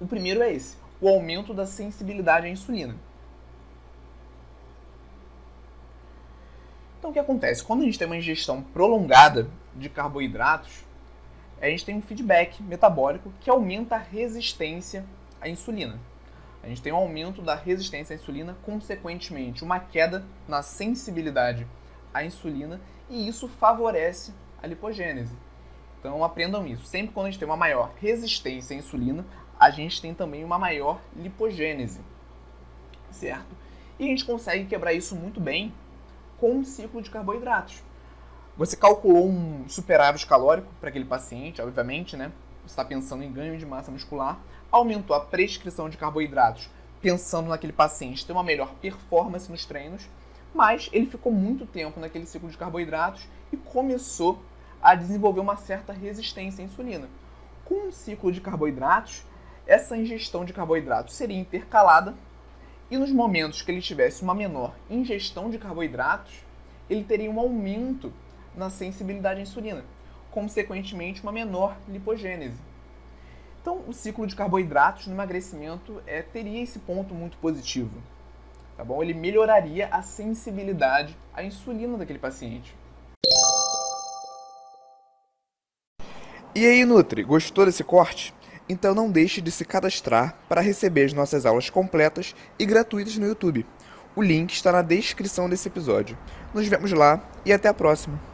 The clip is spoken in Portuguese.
O primeiro é esse, o aumento da sensibilidade à insulina. Então o que acontece? Quando a gente tem uma ingestão prolongada de carboidratos, a gente tem um feedback metabólico que aumenta a resistência à insulina. A gente tem um aumento da resistência à insulina, consequentemente, uma queda na sensibilidade à insulina, e isso favorece a lipogênese. Então aprendam isso. Sempre quando a gente tem uma maior resistência à insulina, a gente tem também uma maior lipogênese. Certo? E a gente consegue quebrar isso muito bem com um ciclo de carboidratos. Você calculou um superávit calórico para aquele paciente, obviamente, né? Está pensando em ganho de massa muscular, aumentou a prescrição de carboidratos, pensando naquele paciente ter uma melhor performance nos treinos, mas ele ficou muito tempo naquele ciclo de carboidratos e começou a desenvolver uma certa resistência à insulina. Com um ciclo de carboidratos, essa ingestão de carboidratos seria intercalada e nos momentos que ele tivesse uma menor ingestão de carboidratos, ele teria um aumento na sensibilidade à insulina, consequentemente uma menor lipogênese. Então, o ciclo de carboidratos no emagrecimento é, teria esse ponto muito positivo. Tá bom? Ele melhoraria a sensibilidade à insulina daquele paciente. E aí, Nutri, gostou desse corte? Então não deixe de se cadastrar para receber as nossas aulas completas e gratuitas no YouTube. O link está na descrição desse episódio. Nos vemos lá e até a próxima!